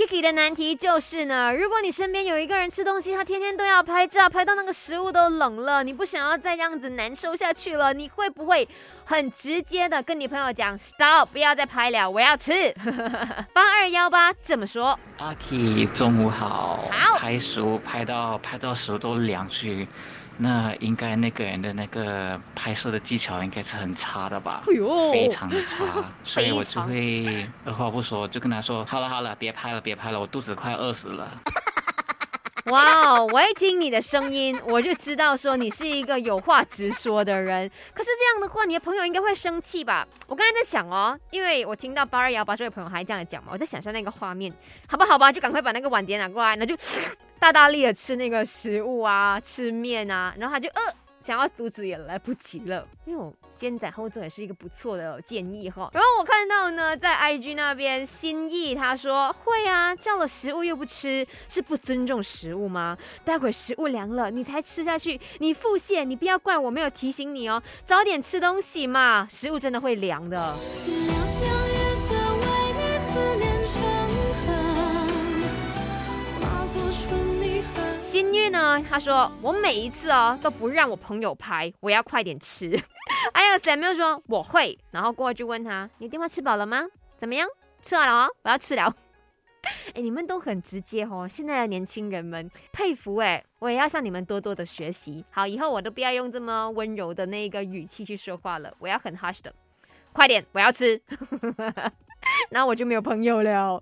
Kiki 的难题就是呢，如果你身边有一个人吃东西，他天天都要拍照，拍到那个食物都冷了，你不想要再这样子难受下去了，你会不会很直接的跟你朋友讲 Stop，不要再拍了，我要吃。八二幺八这么说。阿 K 中午好，好拍食物拍到拍到食物都凉去，那应该那个人的那个拍摄的技巧应该是很差的吧？哎呦非常的差，所以我就会 二话不说就跟他说，好了好了，别拍了别别拍了，我肚子快饿死了。哇哦！我一听你的声音，我就知道说你是一个有话直说的人。可是这样的话，你的朋友应该会生气吧？我刚才在想哦，因为我听到八二幺八这位朋友还这样讲嘛，我在想象那个画面，好吧好吧，就赶快把那个碗碟拿过来，那就大大力的吃那个食物啊，吃面啊，然后他就呃。想要阻止也来不及了，因为我先斩后奏也是一个不错的建议哈。然后我看到呢，在 IG 那边心意他说会啊，叫了食物又不吃，是不尊重食物吗？待会食物凉了你才吃下去，你腹泻，你不要怪我没有提醒你哦，早点吃东西嘛，食物真的会凉的。他说我每一次哦都不让我朋友拍，我要快点吃。还有 Samuel 说我会，然后过去就问他，你电话吃饱了吗？怎么样？吃完了哦，我要吃了。哎，你们都很直接哦，现在的年轻人们佩服哎，我也要向你们多多的学习。好，以后我都不要用这么温柔的那个语气去说话了，我要很 hush 的，快点，我要吃，然后我就没有朋友了。